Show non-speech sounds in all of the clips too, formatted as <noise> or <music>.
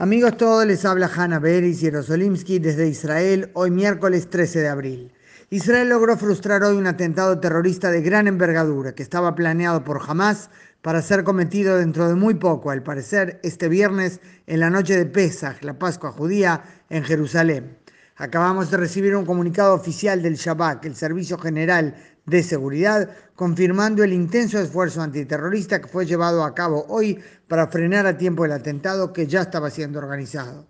Amigos todos, les habla Hanna Beris Yerosolimsky desde Israel, hoy miércoles 13 de abril. Israel logró frustrar hoy un atentado terrorista de gran envergadura que estaba planeado por Hamas para ser cometido dentro de muy poco, al parecer este viernes en la noche de Pesach, la Pascua judía, en Jerusalén. Acabamos de recibir un comunicado oficial del Shabak, el Servicio General de Seguridad, confirmando el intenso esfuerzo antiterrorista que fue llevado a cabo hoy para frenar a tiempo el atentado que ya estaba siendo organizado.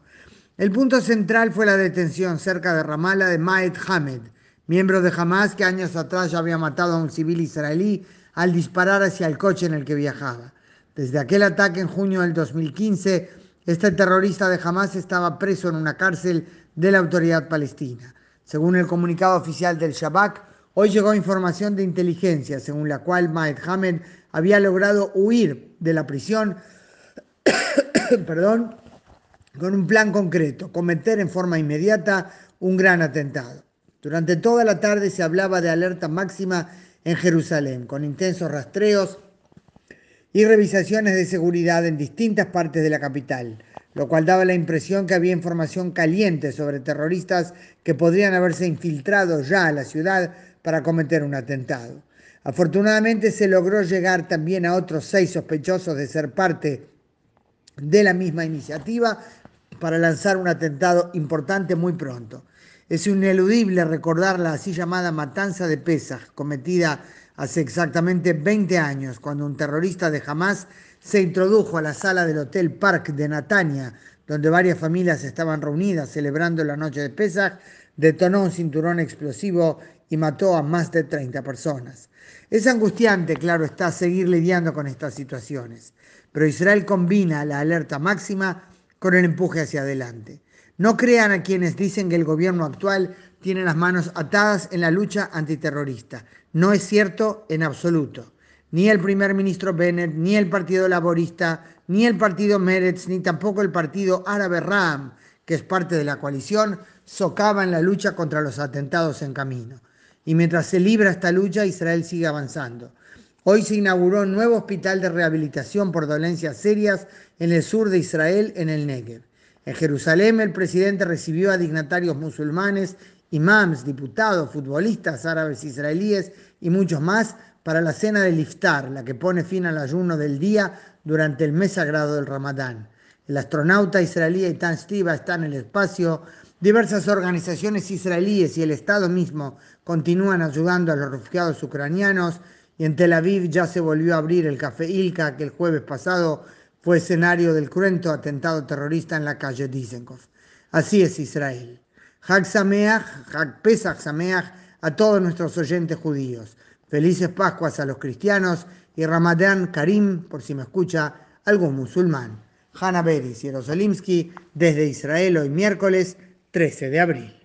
El punto central fue la detención cerca de Ramallah de Maed Hamed, miembro de Hamas que años atrás ya había matado a un civil israelí al disparar hacia el coche en el que viajaba. Desde aquel ataque en junio del 2015, este terrorista de Hamas estaba preso en una cárcel de la autoridad palestina. Según el comunicado oficial del Shabak, Hoy llegó información de inteligencia según la cual Maed Hamed había logrado huir de la prisión <coughs> perdón, con un plan concreto, cometer en forma inmediata un gran atentado. Durante toda la tarde se hablaba de alerta máxima en Jerusalén, con intensos rastreos y revisaciones de seguridad en distintas partes de la capital, lo cual daba la impresión que había información caliente sobre terroristas que podrían haberse infiltrado ya a la ciudad para cometer un atentado. Afortunadamente se logró llegar también a otros seis sospechosos de ser parte de la misma iniciativa para lanzar un atentado importante muy pronto. Es ineludible recordar la así llamada matanza de Pesach, cometida hace exactamente 20 años, cuando un terrorista de Hamas se introdujo a la sala del Hotel Park de Natania, donde varias familias estaban reunidas celebrando la noche de Pesach, detonó un cinturón explosivo y mató a más de 30 personas. Es angustiante, claro está, seguir lidiando con estas situaciones, pero Israel combina la alerta máxima con el empuje hacia adelante. No crean a quienes dicen que el gobierno actual tiene las manos atadas en la lucha antiterrorista. No es cierto en absoluto. Ni el primer ministro Bennett, ni el Partido Laborista, ni el Partido Meretz, ni tampoco el Partido Árabe Ram, que es parte de la coalición, socavan la lucha contra los atentados en camino. Y mientras se libra esta lucha, Israel sigue avanzando. Hoy se inauguró un nuevo hospital de rehabilitación por dolencias serias en el sur de Israel, en el Negev. En Jerusalén, el presidente recibió a dignatarios musulmanes, imams, diputados, futbolistas árabes israelíes y muchos más para la cena del iftar, la que pone fin al ayuno del día durante el mes sagrado del Ramadán. El astronauta israelí Eitan Stiva está en el espacio Diversas organizaciones israelíes y el Estado mismo continúan ayudando a los refugiados ucranianos y en Tel Aviv ya se volvió a abrir el café Ilka que el jueves pasado fue escenario del cruento atentado terrorista en la calle Dizengoff. Así es Israel. Hag Sameach, Hag Pesach a todos nuestros oyentes judíos. Felices Pascuas a los cristianos y Ramadán Karim, por si me escucha algún musulmán. Hanna Beris, Jerosolimsky, desde Israel hoy miércoles 13 de abril.